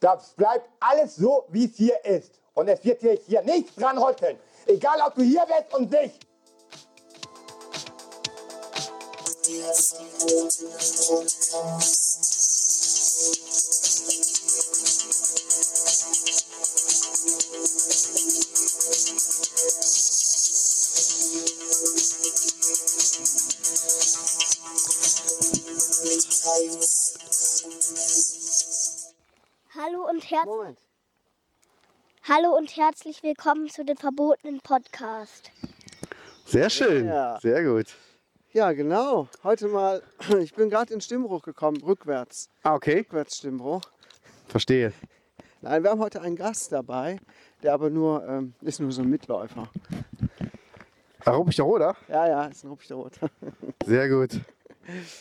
Das bleibt alles so, wie es hier ist. Und es wird sich hier nichts dran rütteln. Egal, ob du hier bist und nicht. Hallo und, her Moment. Hallo und herzlich willkommen zu dem verbotenen Podcast. Sehr schön, Ja. sehr gut. Ja, genau. Heute mal, ich bin gerade in Stimmbruch gekommen, rückwärts. Ah, okay, Rückwärts Stimmbruch. verstehe. Nein, wir haben heute einen Gast dabei, der aber nur, ähm, ist nur so ein Mitläufer. Ah, Ruppichter Roder? Ja, ja, ist ein Ruppichter Rot. Sehr gut.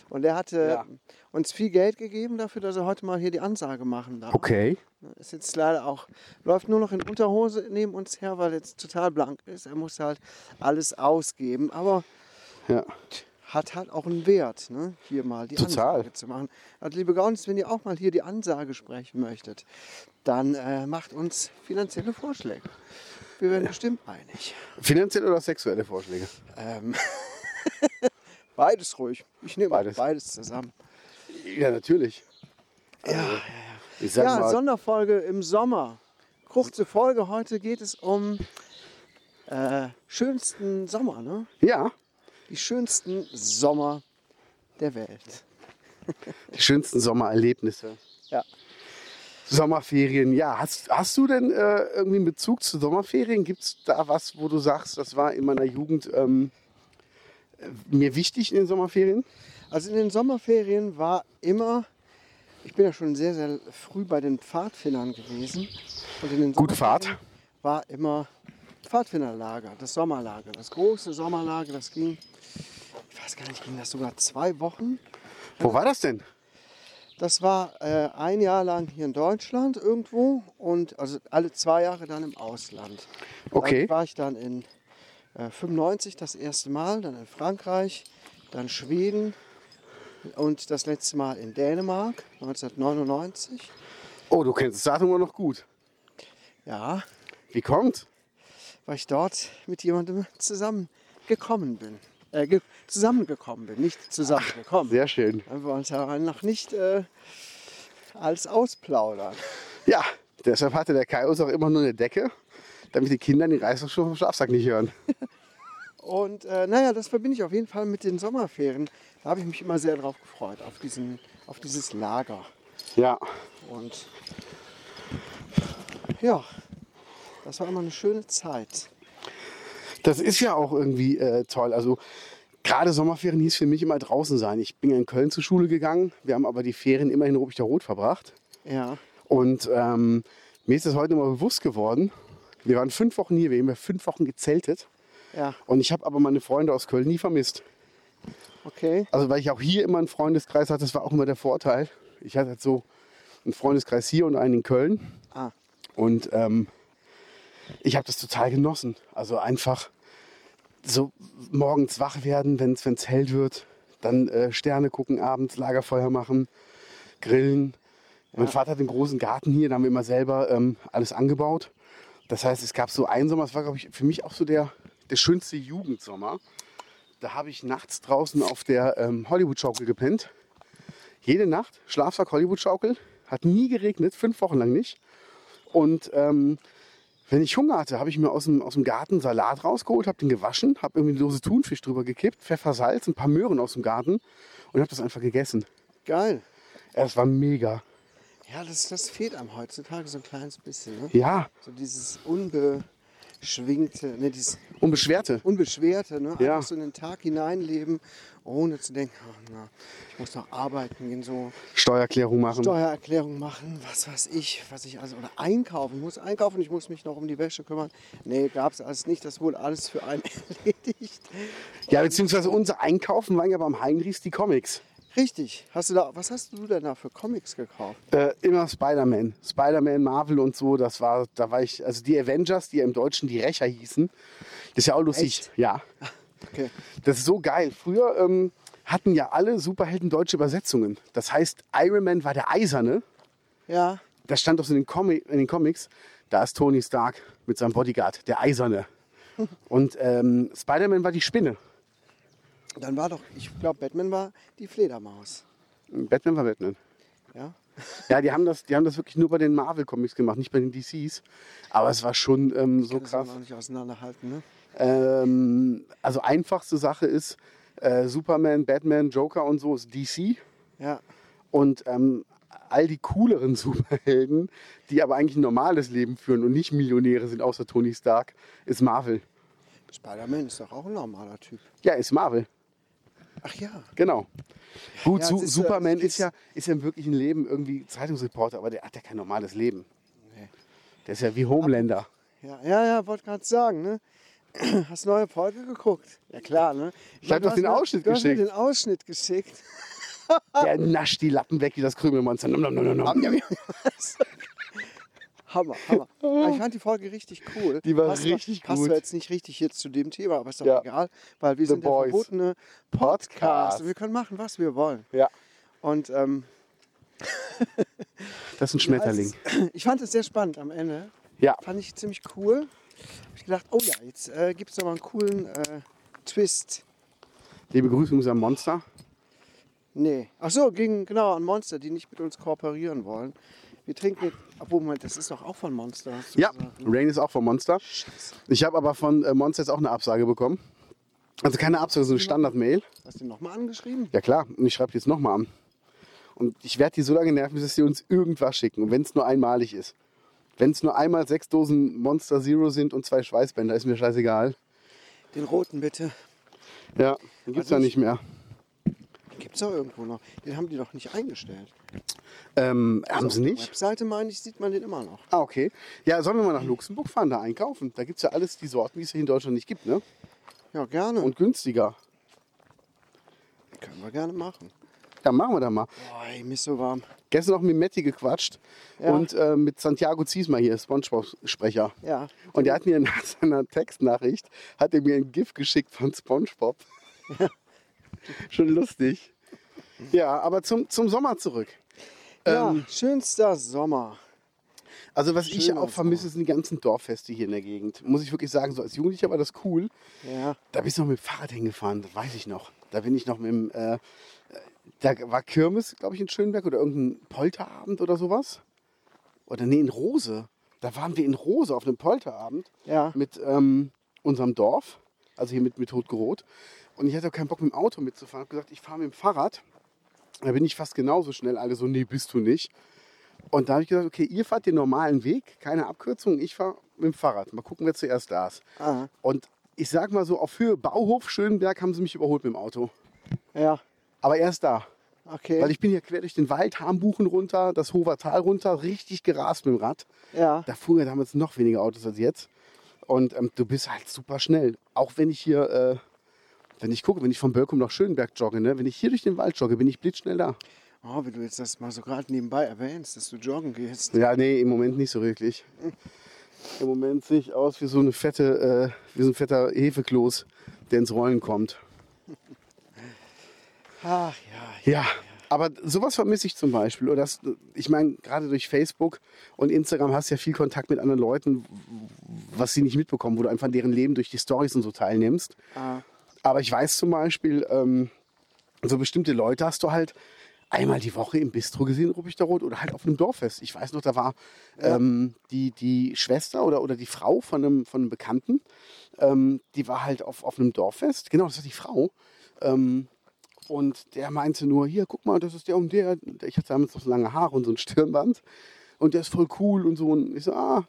Und der hatte Ja. uns viel Geld gegeben dafür, dass er heute mal hier die Ansage machen darf. Okay. Ist jetzt leider auch, läuft nur noch in Unterhose neben uns her, weil er jetzt total blank ist. Er muss halt alles ausgeben, aber Ja. hat halt auch einen Wert, ne? hier mal die Total. Ansage zu machen. Also liebe Gaunis, wenn ihr auch mal hier die Ansage sprechen möchtet, dann äh, macht uns finanzielle Vorschläge. Wir werden bestimmt einig. Finanzielle oder sexuelle Vorschläge? Ähm, beides ruhig. Ich nehme Beides. beides, zusammen. Ja, natürlich. Ja, ja, ja. Ich sag Ja, mal, Sonderfolge im Sommer. Kurze Folge. Heute geht es um äh, schönsten Sommer, ne? ja, Die schönsten Sommer der Welt. die schönsten Sommererlebnisse. Ja. Sommerferien, ja. Hast, hast du denn äh, irgendwie einen Bezug zu Sommerferien? Gibt es da was, wo du sagst, das war in meiner Jugend ähm, äh, mir wichtig in den Sommerferien? Also in den Sommerferien war immer, ich bin ja schon sehr, sehr früh bei den Pfadfindern gewesen. Und in den Gute Fahrt. War immer Pfadfinderlager, das Sommerlager, das große Sommerlager, das ging, ich weiß gar nicht, ging das sogar zwei Wochen? Wo war das denn? Das war äh, ein Jahr lang hier in Deutschland irgendwo und also alle zwei Jahre dann im Ausland. Okay. Da war ich dann in 95 das erste Mal, dann in Frankreich, dann Schweden und das letzte Mal in Dänemark 1999. Oh, du kennst das Datum immer noch gut. Ja, Wie kommt? weil ich dort mit jemandem zusammengekommen bin. Äh, ge zusammengekommen bin, nicht zusammengekommen. Sehr schön. Weil wir uns ja noch nicht äh, alles ausplaudern. Ja, deshalb hatte der Kai uns auch immer nur eine Decke, damit die Kinder den Reißverschluss vom Schlafsack nicht hören. Und äh, naja, das verbinde ich auf jeden Fall mit den Sommerferien. Da habe ich mich immer sehr drauf gefreut, auf, diesen, auf dieses Lager. Ja, Und ja, das war immer eine schöne Zeit. das ist ja auch irgendwie äh, toll. Also gerade Sommerferien hieß für mich immer draußen sein. Ich bin ja in Köln zur Schule gegangen. Wir haben aber die Ferien immer in Ruppichter Rot verbracht. Ja, Und ähm, mir ist das heute mal bewusst geworden. Wir waren fünf Wochen hier, wir haben ja fünf Wochen gezeltet. ja, Und ich habe aber meine Freunde aus Köln nie vermisst. okay. Also weil ich auch hier immer einen Freundeskreis hatte, das war auch immer der Vorteil. Ich hatte halt so einen Freundeskreis hier und einen in Köln. Ah, Und ähm, ich habe das total genossen. Also einfach so morgens wach werden, wenn es hell wird. Dann äh, Sterne gucken, abends Lagerfeuer machen, grillen. Mein Vater hat einen großen Garten hier, da haben wir immer selber ähm, alles angebaut. Das heißt, es gab so einen Sommer, das war, glaube ich, für mich auch so der, der schönste Jugendsommer. Da habe ich nachts draußen auf der ähm, Hollywood-Schaukel gepennt. Jede Nacht Schlafsack Hollywood-Schaukel. Hat nie geregnet, fünf Wochen lang nicht. Und ähm, wenn ich Hunger hatte, habe ich mir aus dem, aus dem Garten Salat rausgeholt, habe den gewaschen, habe irgendwie eine Dose Thunfisch drüber gekippt, Pfeffer, Salz, ein paar Möhren aus dem Garten und habe das einfach gegessen. geil. Es war mega. Ja, das, das fehlt einem heutzutage so ein kleines bisschen. Ne? Ja, So dieses unbeschwingte, ne, dieses unbeschwerte. Unbeschwerte, ne? Ja. einfach so in den Tag hineinleben, ohne zu denken, ach, na, ich muss noch arbeiten gehen, so Steuererklärung machen. Steuererklärung machen, was weiß ich, was ich also, oder einkaufen, ich muss einkaufen, ich muss mich noch um die Wäsche kümmern. Nee, gab es alles nicht, das wurde alles für einen erledigt. ja, beziehungsweise unser Einkaufen waren ja beim Heinrichs die Comics. Richtig, hast du da, was hast du denn da für Comics gekauft? Äh, immer Spider-Man. Spider-Man, Marvel und so, das war, da war ich, also die Avengers, die ja im Deutschen die Rächer hießen, das ist ja auch lustig. Echt? Ja. Okay. Das ist so geil. Früher ähm, hatten ja alle Superhelden deutsche Übersetzungen. Das heißt, Iron Man war der Eiserne Ja, das stand doch so in den, Comi in den Comics, da ist Tony Stark mit seinem Bodyguard, der Eiserne. Und ähm, Spider-Man war die Spinne. Dann war doch, ich glaube, Batman war die Fledermaus. Batman war Batman. Ja? Ja, die haben das, die haben das wirklich nur bei den Marvel-Comics gemacht, nicht bei den DCs. Aber es war schon ähm, so Kann das krass. noch nicht auseinanderhalten, ne? Ähm, also einfachste Sache ist, äh, Superman, Batman, Joker und so ist DC. Ja. Und ähm, all die cooleren Superhelden, die aber eigentlich ein normales Leben führen und nicht Millionäre sind, außer Tony Stark, ist Marvel. Spider-Man ist doch auch ein normaler Typ. Ja, ist Marvel. Ach ja. Genau. Gut, Ja, Su ist, äh, Superman es ist ja, ist ja im wirklichen Leben irgendwie Zeitungsreporter, aber der hat ja kein normales Leben. Nee. Der ist ja wie Homelander. Ja, ja, ja wollte gerade sagen, ne? Hast neue Folge geguckt? Ja klar, ne? Ich hab Du doch den Ausschnitt du hast mir geschickt. den Ausschnitt geschickt. Der nascht die Lappen weg wie das Krümelmonster. Nom, nom, nom, nom. Hammer, Hammer. Aber ich fand die Folge richtig cool. Die war Passt richtig Passt gut. zwar jetzt nicht richtig jetzt zu dem Thema, aber ist doch Ja. egal, weil wir The sind der Boys. verbotene Podcast. Podcast. Wir können machen, was wir wollen. Ja, Und ähm, das ist ein Schmetterling. als- ich fand es sehr spannend am Ende. Ja, Fand ich ziemlich cool. Hab ich gedacht, oh ja, jetzt äh, gibt es aber einen coolen äh, Twist. liebe Grüße an unser Monster. Nee. Ach so, gegen genau an Monster, die nicht mit uns kooperieren wollen. Wir trinken jetzt, obwohl, Moment, das ist doch auch von Monster. Ja, gesagt, ne? Rain ist auch vom Monster. Scheiße. Ich habe aber von äh, Monster jetzt auch eine Absage bekommen. Also keine Absage, so eine Standard-Mail. Hast du den nochmal angeschrieben? Ja klar, und ich schreibe die jetzt nochmal an. Und ich werde die so lange nerven, bis sie uns irgendwas schicken. Und wenn es nur einmalig ist. Wenn es nur einmal sechs Dosen Monster Zero sind und zwei Schweißbänder, ist mir scheißegal. Den roten bitte. Ja, den gibt es Also ja ich- nicht mehr. Den gibt es doch irgendwo noch. Den haben die doch nicht eingestellt. Ähm, haben sie Auf der nicht? Webseite, meine ich, sieht man den immer noch. Ah, okay. Ja, sollen wir mal nach Luxemburg fahren, da einkaufen? Da gibt es ja alles die Sorten, die es hier in Deutschland nicht gibt, ne? Ja, gerne. Und günstiger. Können wir gerne machen. Ja, machen wir da mal. Boah, ey, mir ist so warm. Gestern noch mit Matti gequatscht Ja. und äh, mit Santiago Ziesmer hier, Spongebob-Sprecher. Ja. Und der hat mir nach seiner Textnachricht, hat er mir ein GIF geschickt von Spongebob. Schon lustig. Ja, aber zum, zum Sommer zurück. Ja, Ähm, schönster Sommer. Also was ich Schöner auch vermisse, sind die ganzen Dorffeste hier in der Gegend. Muss ich wirklich sagen, so als Jugendlicher war das cool. Ja. Da bist du noch mit dem Fahrrad hingefahren, das weiß ich noch. Da bin ich noch mit dem, äh, da war Kirmes, glaube ich, in Schönberg oder irgendein Polterabend oder sowas. Oder nee, in Rose. Da waren wir in Rose auf einem Polterabend Ja. mit ähm, unserem Dorf, also hier mit, mit Rotgerot. Und ich hatte auch keinen Bock mit dem Auto mitzufahren. Ich habe gesagt, ich fahre mit dem Fahrrad. Da bin ich fast genauso schnell. Alle so, nee, bist du nicht. Und da habe ich gesagt, okay, ihr fahrt den normalen Weg, keine Abkürzung. Ich fahre mit dem Fahrrad. Mal gucken, wer zuerst da ist. Ah, Und ich sag mal so, auf Höhe Bauhof Schönberg haben sie mich überholt mit dem Auto. ja. Aber erst da. Okay. Weil ich bin hier quer durch den Wald, Hambuchen runter, das Hofer Tal runter, richtig gerast mit dem Rad. ja. Da fuhren ja damals noch weniger Autos als jetzt. Und ähm, du bist halt super schnell. Auch wenn ich hier, äh, wenn ich gucke, wenn ich von Bölkum nach Schönberg jogge, ne? wenn ich hier durch den Wald jogge, bin ich blitzschnell da. Oh, wenn du jetzt das mal so gerade nebenbei erwähnst, dass du joggen gehst. Ja, nee, im Moment nicht so wirklich. Im Moment sehe ich aus wie so eine fette, äh, wie so ein fetter Hefekloß, der ins Rollen kommt. Ach ja. Ja, aber sowas vermisse ich zum Beispiel. Oder das, ich meine, gerade durch Facebook und Instagram hast du ja viel Kontakt mit anderen Leuten, was sie nicht mitbekommen, wo du einfach an deren Leben durch die Stories und so teilnimmst. Ah, Aber ich weiß zum Beispiel, ähm, so bestimmte Leute hast du halt einmal die Woche im Bistro gesehen, Ruppichter Rot, oder halt auf einem Dorffest. Ich weiß noch, da war ähm, die, die Schwester oder, oder die Frau von einem, von einem Bekannten, ähm, die war halt auf, auf einem Dorffest. Genau, das war die Frau. Ähm, und der meinte nur, hier, guck mal, das ist der und der. Ich hatte damals noch so lange Haare und so ein Stirnband. Und der ist voll cool und so. Und ich so, ah.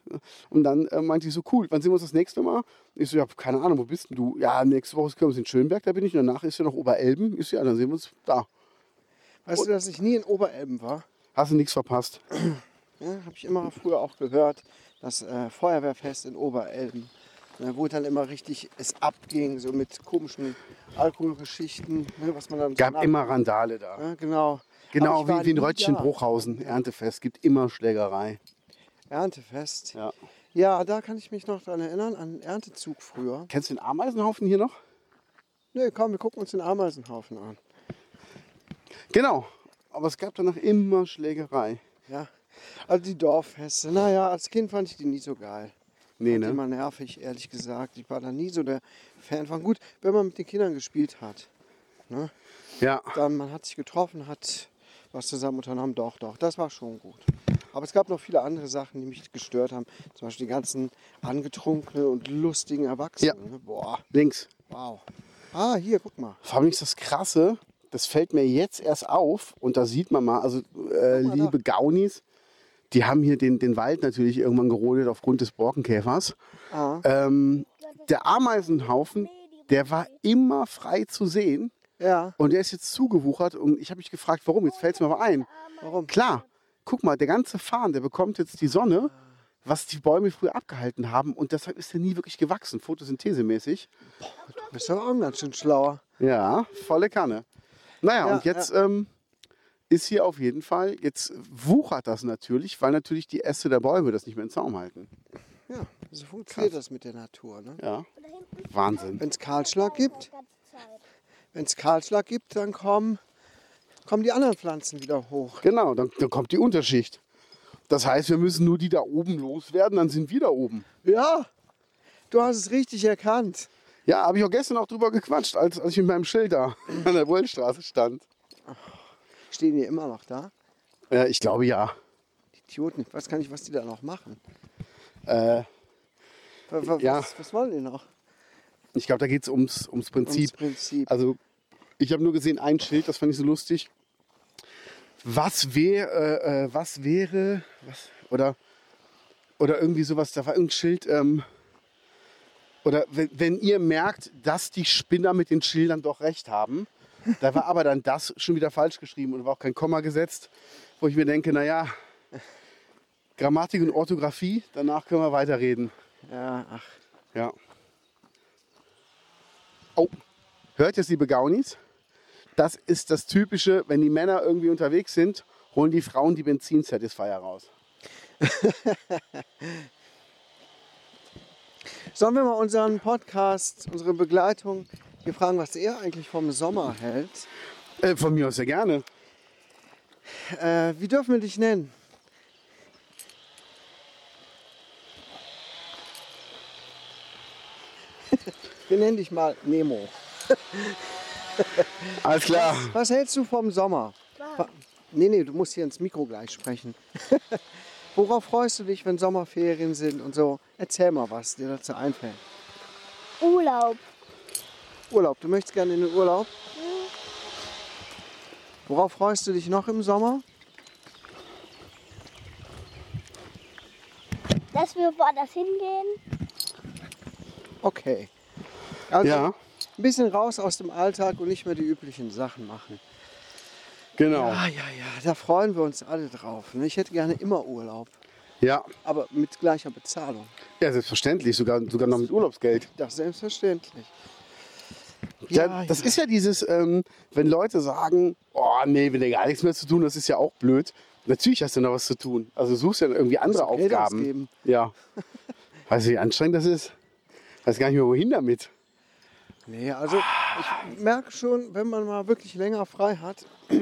Und dann äh, meinte ich so, cool, wann sehen wir uns das nächste Mal? Ich so, ja, keine Ahnung, wo bist denn du? Ja, nächste Woche ist Kirmes in Schönberg, da bin ich. Und danach ist ja noch Oberelben. Ich so, ja, dann sehen wir uns da. weißt du, dass ich nie in Oberelben war? Hast du nichts verpasst. Ja, habe ich immer früher auch gehört, das äh, Feuerwehrfest in Oberelben, ne, wo dann immer richtig es abging, so mit komischen Alkoholgeschichten, ne, was man dann so Gab nach- immer Randale da. Ja, genau. Genau wie, wie in nie Röttchen, da. Bruchhausen, Erntefest. Gibt immer Schlägerei. Erntefest. Ja. Ja, da kann ich mich noch dran erinnern, an den Erntezug früher. Kennst du den Ameisenhaufen hier noch? Nee, komm, wir gucken uns den Ameisenhaufen an. Genau. Aber es gab danach immer Schlägerei. Ja. Also die Dorffeste, naja, als Kind fand ich die nie so geil. Nee, Fand ne? Immer nervig, ehrlich gesagt. Ich war da nie so der Fan von. Gut, wenn man mit den Kindern gespielt hat. Ne? Ja. Dann, man hat sich getroffen, hat was zusammen unternommen. Doch, doch, das war schon gut. Aber es gab noch viele andere Sachen, die mich gestört haben. Zum Beispiel die ganzen angetrunkenen und lustigen Erwachsenen. Ja. Ne? Boah, Links. wow. Ah, hier, guck mal. Vor allem ist das Krasse, das fällt mir jetzt erst auf und da sieht man mal, also äh, mal da. liebe Gaunis, die haben hier den, den Wald natürlich irgendwann gerodet aufgrund des Borkenkäfers. Ah, Ähm, der Ameisenhaufen, der war immer frei zu sehen ja, und der ist jetzt zugewuchert und ich habe mich gefragt, warum, jetzt fällt es mir aber ein. warum? Klar, guck mal, der ganze Farn, der bekommt jetzt die Sonne, was die Bäume früher abgehalten haben und deshalb ist er nie wirklich gewachsen, photosynthesemäßig. Du bist doch auch ganz schön schlauer. Ja, volle Kanne. Naja, Ja, und jetzt ähm, ist hier auf jeden Fall, jetzt wuchert das natürlich, weil natürlich die Äste der Bäume das nicht mehr in Zaum halten. Ja, so funktioniert das mit der Natur. Ne? Ja, Wahnsinn. Wenn es Kahlschlag gibt, wenn es Kahlschlag gibt, dann kommen, kommen die anderen Pflanzen wieder hoch. Genau, dann, dann kommt die Unterschicht. Das heißt, wir müssen nur die da oben loswerden, dann sind wir da oben. Ja, du hast es richtig erkannt. Ja, habe ich auch gestern auch drüber gequatscht, als, als ich mit meinem Schild da an der Wollstraße stand. Stehen die immer noch da? Äh, ich glaube ja. Die Idioten, ich weiß gar nicht, was die da noch machen. Äh, Wa- wa- Ja. Was, was wollen die noch? ich glaube, da geht es ums, ums Prinzip. Ums Prinzip. Also, ich habe nur gesehen, ein Schild, das fand ich so lustig. Was wäre, äh, äh, was wäre, was, oder, oder irgendwie sowas, da war irgendein Schild, ähm, oder wenn, wenn ihr merkt, dass die Spinner mit den Schildern doch recht haben, da war aber dann das schon wieder falsch geschrieben und war auch kein Komma gesetzt, wo ich mir denke, naja, Grammatik und Orthographie, danach können wir weiterreden. Ja, ach. Ja. Oh, hört jetzt, liebe Gaunis? Das ist das Typische, wenn die Männer irgendwie unterwegs sind, holen die Frauen die Benzin-Satisfier raus. Sollen wir mal unseren Podcast, unsere Begleitung hier fragen, was er eigentlich vom Sommer hält? Äh, von mir aus sehr gerne. Äh, wie dürfen wir dich nennen? wir nennen dich mal Nemo. Alles klar. Was hältst du vom Sommer? Nee, nee, du musst hier ins Mikro gleich sprechen. Worauf freust du dich, wenn Sommerferien sind und so? Erzähl mal, was dir dazu einfällt. Urlaub. Urlaub, du möchtest gerne in den Urlaub? Worauf freust du dich noch im Sommer? Dass wir woanders hingehen. Okay. Also Ja, ein bisschen raus aus dem Alltag und nicht mehr die üblichen Sachen machen. genau. Ah, ja, ja, da freuen wir uns alle drauf. ne? Ich hätte gerne immer Urlaub, Ja, aber mit gleicher Bezahlung. ja selbstverständlich, sogar, sogar noch mit Urlaubsgeld. Das selbstverständlich. Ja, das ist ja dieses, ähm, wenn Leute sagen, oh nee, wenn ihr gar nichts mehr zu tun, das ist ja auch blöd. Natürlich hast du noch was zu tun. Also suchst ja irgendwie andere Aufgaben. Ja. Weißt du, wie anstrengend das ist? Weiß gar nicht mehr, wohin damit. Nee, also ich merke schon, wenn man mal wirklich länger frei hat,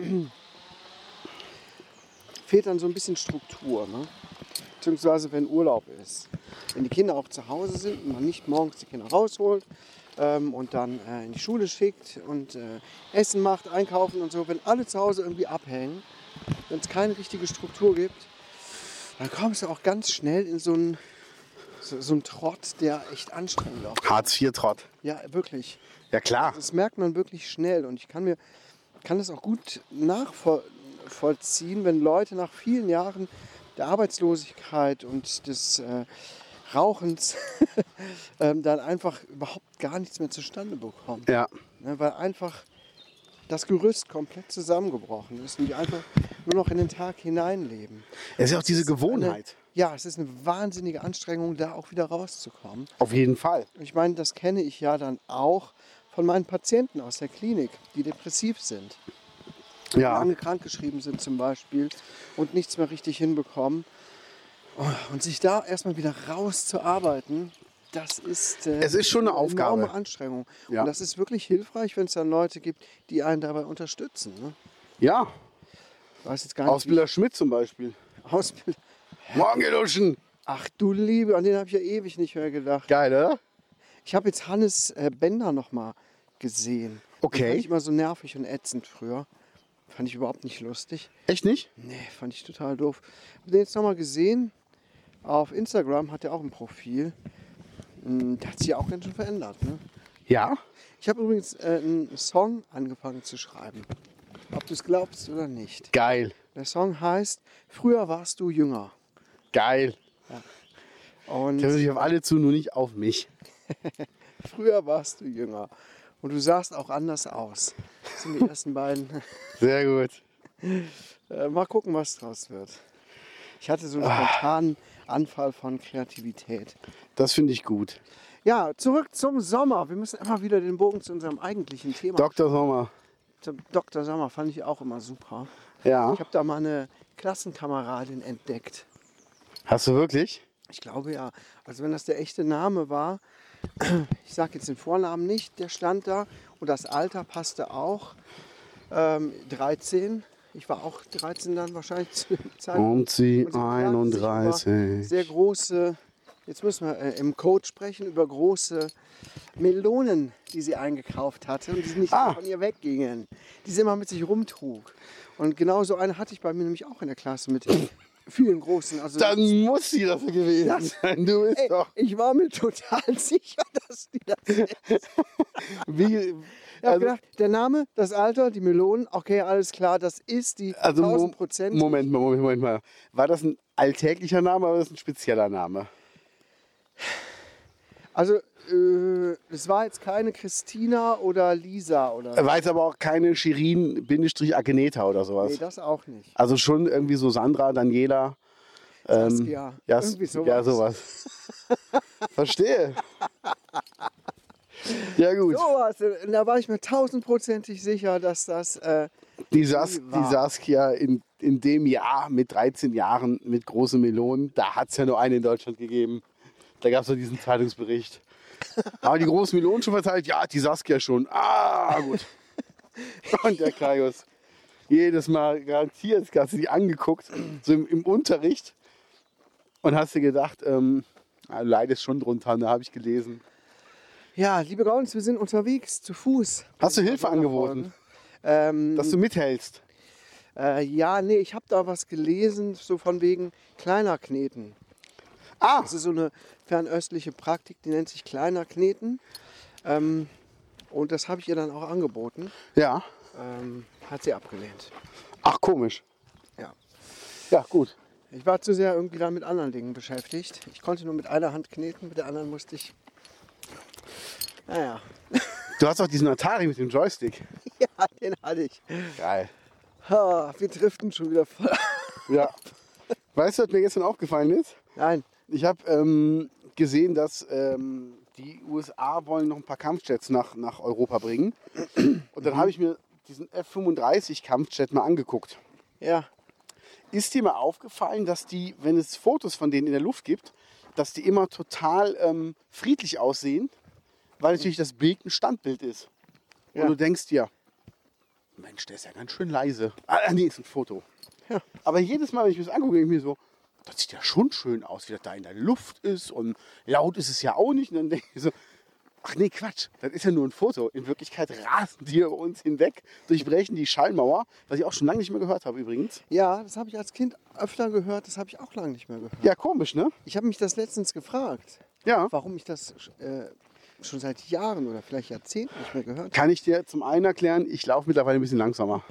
fehlt dann so ein bisschen Struktur. Ne? Beziehungsweise wenn Urlaub ist. Wenn die Kinder auch zu Hause sind und man nicht morgens die Kinder rausholt ähm, und dann äh, in die Schule schickt und äh, Essen macht, einkaufen und so. Wenn alle zu Hause irgendwie abhängen, wenn es keine richtige Struktur gibt, dann kommst du auch ganz schnell in so einen, so, so einen Trott, der echt anstrengend auch Hartz-IV-Trott. Ja, wirklich. Ja, klar. Das merkt man wirklich schnell und ich kann mir kann das auch gut nachvollziehen, wenn Leute nach vielen Jahren der Arbeitslosigkeit und des äh, Rauchens ähm, dann einfach überhaupt gar nichts mehr zustande bekommen. Ja. Ne, weil einfach das Gerüst komplett zusammengebrochen ist und die einfach nur noch in den Tag hineinleben. Es ist ja auch diese Gewohnheit. Eine, ja, es ist eine wahnsinnige Anstrengung, da auch wieder rauszukommen. Auf jeden Fall. Ich meine, das kenne ich ja dann auch von meinen Patienten aus der Klinik, die depressiv sind, Ja. lange krankgeschrieben sind zum Beispiel und nichts mehr richtig hinbekommen. Und sich da erstmal wieder rauszuarbeiten, das ist, äh, Es ist schon eine Aufgabe. enorme Anstrengung. Ja. Und das ist wirklich hilfreich, wenn es dann Leute gibt, die einen dabei unterstützen. Ne? Ja. Ich weiß jetzt gar nicht, Ausbilder Schmidt zum Beispiel. Ausbildung. Morgen geh duschen. Ach du Liebe, an den habe ich ja ewig nicht mehr gedacht. Geil, oder? Ich habe jetzt Hannes äh, Bender noch mal gesehen. Okay. Den fand ich immer so nervig und ätzend früher. Fand ich überhaupt nicht lustig. Echt nicht? Nee, fand ich total doof. Hab den jetzt noch mal gesehen. Auf Instagram hat er auch ein Profil. Hm, Der hat sich ja auch ganz schön verändert. Ne? Ja. Ich habe übrigens äh, einen Song angefangen zu schreiben. Ob du es glaubst oder nicht. Geil. Der Song heißt Früher warst du jünger. Geil. Und Der hört sich auf alle zu, nur nicht auf mich. früher warst du jünger. Und du sahst auch anders aus. Das sind die ersten beiden. Sehr gut. Äh, mal gucken, was draus wird. Ich hatte so einen spontanen Anfall von Kreativität. Das finde ich gut. Ja, zurück zum Sommer. Wir müssen immer wieder den Bogen zu unserem eigentlichen Thema. Dr. Sommer. Dr. Sommer fand ich auch immer super. Ja. Ich habe da mal eine Klassenkameradin entdeckt. Hast du wirklich? Ich glaube ja. Also wenn das der echte Name war, ich sage jetzt den Vornamen nicht, der stand da und das Alter passte auch. Ähm, 13. Ich war auch 13 dann wahrscheinlich zu dem Zeitpunkt. Und sie Und sie klagte sich über 31. Sehr große, jetzt müssen wir äh, im Code sprechen, über große Melonen, die sie eingekauft hatte und die nicht Ah. von ihr weggingen. Die sie immer mit sich rumtrug. Und genau so eine hatte ich bei mir nämlich auch in der Klasse mit vielen großen. Also Dann muss sie das gewesen Das- sein. Du bist Ey, doch. ich war mir total sicher, dass die das ist. Wie, also, gedacht, der Name, das Alter, die Melonen, okay, alles klar, das ist die also Mo 1000 Prozent. Moment mal, Moment, Moment mal. War das ein alltäglicher Name oder war das ein spezieller Name? Also, es war jetzt keine Christina oder Lisa oder. War jetzt aber auch keine Shirin-Agneta oder sowas. Nee, das auch nicht. Also schon irgendwie so Sandra, Daniela. Ähm, Saskia, ja, irgendwie sowas. Ja, sowas. Verstehe. ja, gut. Sowas, und da war ich mir tausendprozentig sicher, dass das. Äh, Die, Sas war. die Saskia in, in dem Jahr mit 13 Jahren mit großen Melonen, da hat es ja nur eine in Deutschland gegeben. Da gab es ja diesen Zeitungsbericht. Aber die großen Melonen schon verteilt? Ja, die Saskia schon. Ah, gut. Und der Kaius. Jedes Mal garantiert, hast du die angeguckt, so im, im Unterricht. Und hast dir gedacht, ähm, leidest schon drunter, da habe ich gelesen. ja, liebe Gaunis, wir sind unterwegs zu Fuß. Hast du Hilfe angeboten, Ähm, dass du mithältst? äh, ja, nee, ich habe da was gelesen, so von wegen kleiner Kneten. Ah, Das ist so eine fernöstliche Praktik, die nennt sich kleiner Kneten. Ähm, und das habe ich ihr dann auch angeboten. ja. Ähm, hat sie abgelehnt. Ach, komisch. Ja. Ja, gut. Ich war zu sehr irgendwie dann mit anderen Dingen beschäftigt. Ich konnte nur mit einer Hand kneten, mit der anderen musste ich. Naja, Du hast auch diesen Atari mit dem Joystick. ja, den hatte ich. Geil. Ha, wir driften schon wieder voll. Ja. Weißt du, was mir gestern aufgefallen ist? Nein, Ich habe ähm, gesehen, dass ähm, die USA wollen noch ein paar Kampfjets nach, nach Europa bringen. Und dann habe ich mir diesen F-35 Kampfjet mal angeguckt. ja, Ist dir mal aufgefallen, dass die, wenn es Fotos von denen in der Luft gibt, dass die immer total ähm, friedlich aussehen, weil natürlich das Bild ein Standbild ist. Und Ja. du denkst dir, Mensch, der ist ja ganz schön leise. Ah, nee, ist ein Foto. Ja. Aber jedes Mal, wenn ich mir das angucke, denke ich mir so, das sieht ja schon schön aus, wie das da in der Luft ist. Und laut ist es ja auch nicht. Und dann denke ich so, ach nee, Quatsch, das ist ja nur ein Foto. In Wirklichkeit rasen die über uns hinweg, durchbrechen die Schallmauer, was ich auch schon lange nicht mehr gehört habe übrigens. ja, das habe ich als Kind öfter gehört, das habe ich auch lange nicht mehr gehört. Ja, komisch, ne? Ich habe mich das letztens gefragt, Ja. warum ich das äh, schon seit Jahren oder vielleicht Jahrzehnten nicht mehr gehört habe. Kann ich dir zum einen erklären, ich laufe mittlerweile ein bisschen langsamer.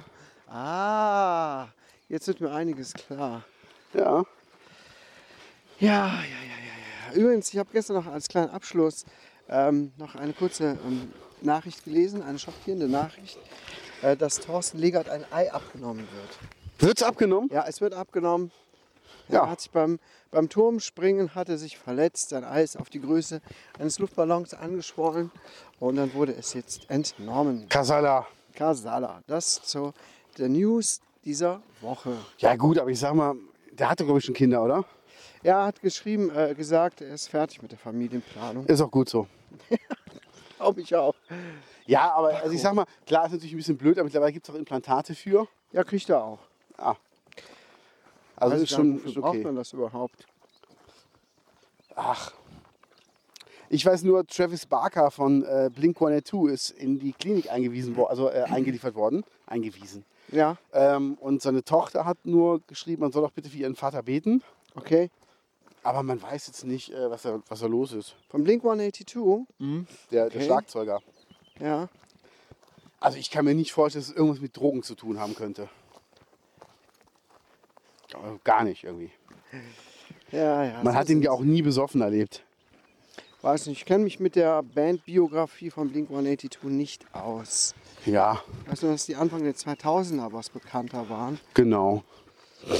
Ah, jetzt wird mir einiges klar. Ja. Ja, ja, ja, ja. Übrigens, ich habe gestern noch als kleinen Abschluss ähm, noch eine kurze ähm, Nachricht gelesen, eine schockierende Nachricht, äh, dass Thorsten Legert ein Ei abgenommen wird. Wird's abgenommen? Ja, es wird abgenommen. Ja. Er hat sich beim, beim Turmspringen hat er sich verletzt, sein Ei ist auf die Größe eines Luftballons angeschwollen und dann wurde es jetzt entnommen. Kasala. Kasala, das zu der News dieser Woche. Ja gut, aber ich sag mal, der hatte glaube ich schon Kinder, oder? Er hat geschrieben, äh, gesagt, er ist fertig mit der Familienplanung. Ist auch gut so. Glaube ich auch. Ja, aber also ich sag mal, klar ist natürlich ein bisschen blöd, aber mittlerweile gibt es auch Implantate für. Ja, kriegt er auch. Ah. Also Weiß ist nicht, schon, wofür ist braucht okay. man das überhaupt? Ach. Ich weiß nur, Travis Barker von äh, Blink 182 ist in die Klinik eingewiesen worden, also äh, eingeliefert worden. Eingewiesen. Ja, Ähm, und seine Tochter hat nur geschrieben, man soll doch bitte für ihren Vater beten. okay. Aber man weiß jetzt nicht, äh, was, da, was da los ist. Von Blink 182? Der, der Okay. Schlagzeuger. Ja. Also ich kann mir nicht vorstellen, dass es irgendwas mit Drogen zu tun haben könnte. Also Gar nicht irgendwie. Ja, ja. Man hat ihn ja auch nie besoffen erlebt. Weiß nicht, ich kenne mich mit der Bandbiografie von Blink 182 nicht aus. Ja, Ich weiß nur, dass die Anfang der 2000er was bekannter waren. genau.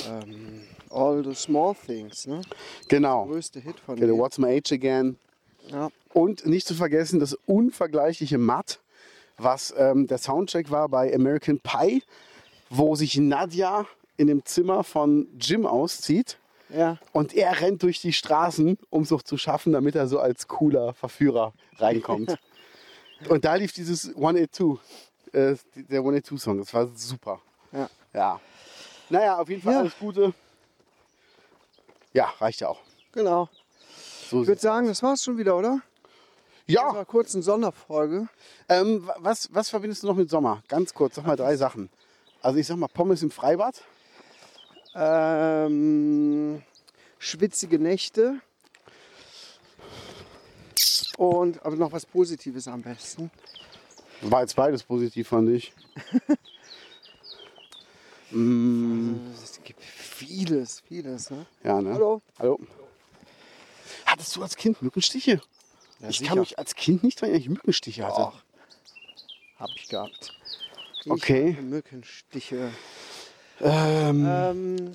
Ähm, All the Small Things, ne? Genau. Größte Hit von Okay. What's My Age Again. Ja, Und nicht zu vergessen das unvergleichliche Matt, was ähm, der Soundtrack war bei American Pie, wo sich Nadja in dem Zimmer von Jim auszieht ja, und er rennt durch die Straßen, um es noch zu schaffen, damit er so als cooler Verführer reinkommt. und da lief dieses 182, äh, der 182-Song. Das war super. ja. Ja. Naja, auf jeden Fall Ja. alles Gute. Ja, reicht ja auch. Genau. So Ich würde sagen, das war's schon wieder, oder? Ja, war kurz eine Sonderfolge. ähm, was, was verbindest du noch mit Sommer? Ganz kurz, sag mal drei Sachen. Also ich sag mal Pommes im Freibad. Ähm, schwitzige Nächte. Und aber noch was Positives am besten. War jetzt beides positiv, fand ich. Es gibt vieles, vieles. Ne? Ja, ne? Hallo? Hallo. Hattest du als Kind Mückenstiche? Ja, ich sicher. kann mich als Kind nicht erinnern, ich Mückenstiche hatte. Doch. Hab ich gehabt. Ich Okay. Mückenstiche. Ähm, Ähm,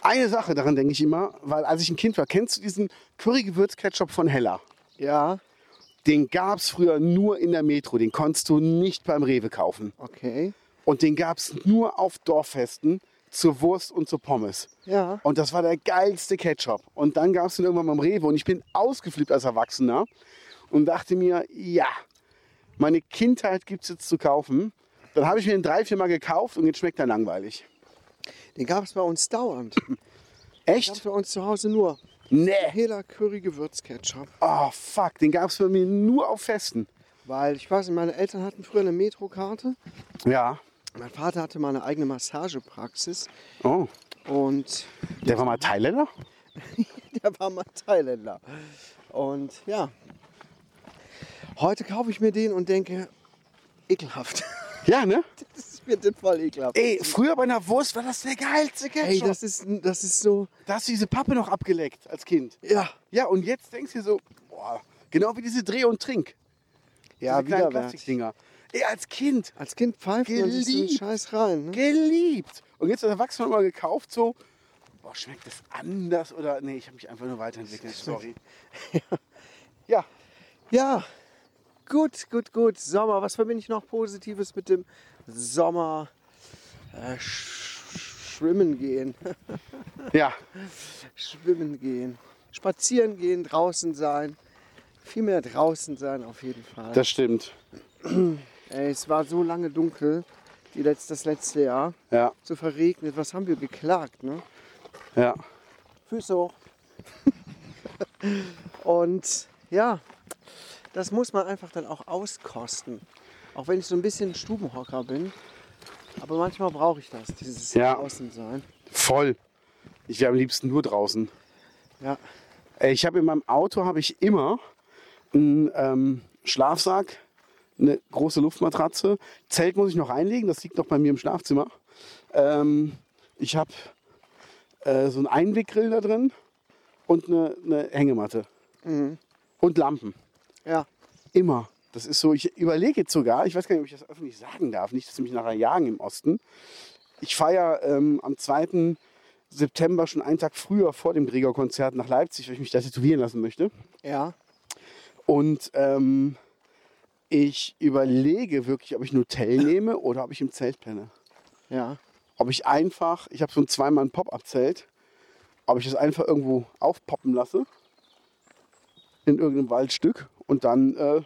eine Sache, daran denke ich immer, weil als ich ein Kind war, kennst du diesen Curry-Gewürz-Ketchup von Hella? ja, Den gab es früher nur in der Metro, den konntest du nicht beim Rewe kaufen. okay. Und den gab es nur auf Dorffesten zur Wurst und zur Pommes. Ja. Und das war der geilste Ketchup. Und dann gab es den irgendwann beim Rewe und ich bin ausgeflippt als Erwachsener und dachte mir, ja, meine Kindheit gibt es jetzt zu kaufen. Dann habe ich mir den drei, vier Mal gekauft und jetzt schmeckt er langweilig. Den gab es bei uns dauernd. Den gab Echt? bei uns zu Hause nur. Nee. Hela Curry Gewürzketchup. Oh, fuck, den gab es bei mir nur auf Festen. Weil ich weiß nicht, meine Eltern hatten früher eine Metrokarte. Ja. Mein Vater hatte mal eine eigene Massagepraxis. Oh, Und der war mal Thailänder? der war mal Thailänder. Und ja, heute kaufe ich mir den und denke, ekelhaft. Ja, ne? Das wird voll ekelhaft. Ey, früher bei einer Wurst war das der geilste Ketchup. Ey, das ist, das ist so, da hast du diese Pappe noch abgeleckt als Kind. ja, Ja, und jetzt denkst du dir so, boah, genau wie diese Dreh- und Trink. ja, diese widerwärtig. Plastikdinger. Als Kind Als Kind pfeift man sich so einen. Scheiß rein. Ne? geliebt. Und jetzt als Erwachsener mal gekauft, so, boah, schmeckt das anders oder, nee, ich habe mich einfach nur weiterentwickelt, sorry. Ja, Ja, gut, gut, gut. Sommer, was verbinde ich noch Positives mit dem Sommer? Äh, sch schwimmen gehen. ja, schwimmen gehen. Spazieren gehen, draußen sein. Viel mehr draußen sein auf jeden Fall. das stimmt. Ey, es war so lange dunkel, die letzt, das letzte Jahr. Ja, So verregnet. Was haben wir geklagt, ne? ja. Füße hoch. Und ja, das muss man einfach dann auch auskosten. Auch wenn ich so ein bisschen Stubenhocker bin. Aber manchmal brauche ich das, dieses Ja. draußen sein. Voll. Ich wäre am liebsten nur draußen. Ja. Ich habe in meinem Auto habe ich immer einen ähm, Schlafsack, eine große Luftmatratze. Zelt muss ich noch einlegen, das liegt noch bei mir im Schlafzimmer. Ähm, ich habe äh, so einen Einweggrill da drin und eine, eine Hängematte. Und Lampen. Ja. Immer. Das ist so, ich überlege jetzt sogar, ich weiß gar nicht, ob ich das öffentlich sagen darf, nicht, dass sie mich nachher jagen im Osten. Ich fahre ähm, am 2. September schon einen Tag früher vor dem Gregor-Konzert nach Leipzig, weil ich mich da tätowieren lassen möchte. Ja. Und ähm, ich überlege wirklich, ob ich ein Hotel nehme oder ob ich im Zelt penne. Ja. Ob ich einfach, ich habe so ein zweimal ein Pop-Up-Zelt, ob ich das einfach irgendwo aufpoppen lasse in irgendeinem Waldstück und dann äh,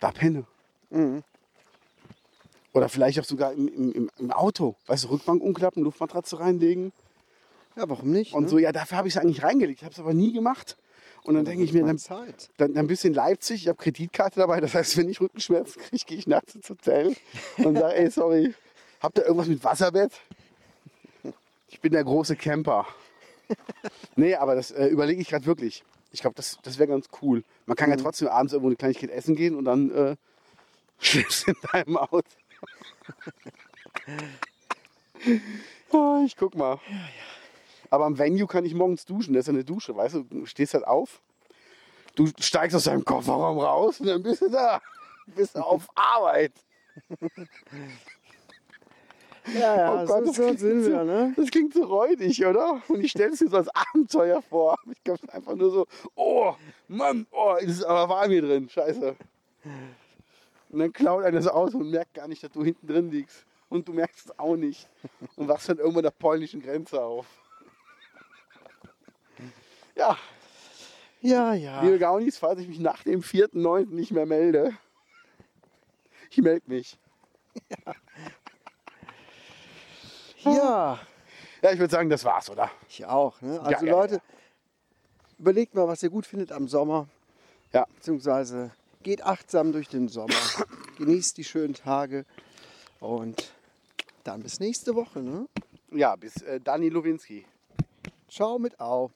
da penne. Mhm. Oder vielleicht auch sogar im, im, im- Auto. Weißt du, Rückbank umklappen, Luftmatratze reinlegen. Ja, warum nicht? Und ne? so, ja, dafür habe ich es eigentlich reingelegt. Ich habe es aber nie gemacht. Und dann denke ich mir, dann, Zeit. dann, dann ein bisschen Leipzig, ich habe Kreditkarte dabei. Das heißt, wenn ich Rückenschmerzen kriege, gehe ich nachts ins Hotel und sage, ey, sorry, habt ihr irgendwas mit Wasserbett? Ich bin der große Camper. Nee, aber das äh, überlege ich gerade wirklich. Ich glaube, das, das wäre ganz cool. Man kann ja trotzdem abends irgendwo eine Kleinigkeit essen gehen und dann äh, schläfst in deinem Auto. Ja, ich guck mal. Aber am Venue kann ich morgens duschen. Das ist ja eine Dusche, weißt du? Du stehst halt auf, du steigst aus deinem Kofferraum raus und dann bist du da. Bist auf Arbeit. Ja, ja, Oh Gott, so, das so klingt sind so- wir, ne? Das klingt so räudig, oder? Und ich stelle es mir so als Abenteuer vor. Ich glaube, einfach nur so, oh, Mann, oh, es ist aber warm hier drin, scheiße. Und dann klaut einer das Auto und merkt gar nicht, dass du hinten drin liegst. Und du merkst es auch nicht. Und wachst dann irgendwann an der polnischen Grenze auf. Ja, Ja, ja. liebe Gaunis, falls ich mich nach dem 4.9. nicht mehr melde, ich melde mich. Ja, Ja, ich würde sagen, das war's, oder? ich auch. Ne? Also ja, Leute, ja. überlegt mal, was ihr gut findet am Sommer. Ja. Beziehungsweise geht achtsam durch den Sommer. Genießt die schönen Tage. Und dann bis nächste Woche. Ne? Ja, bis äh, Dani Lowinski. Ciao mit Au.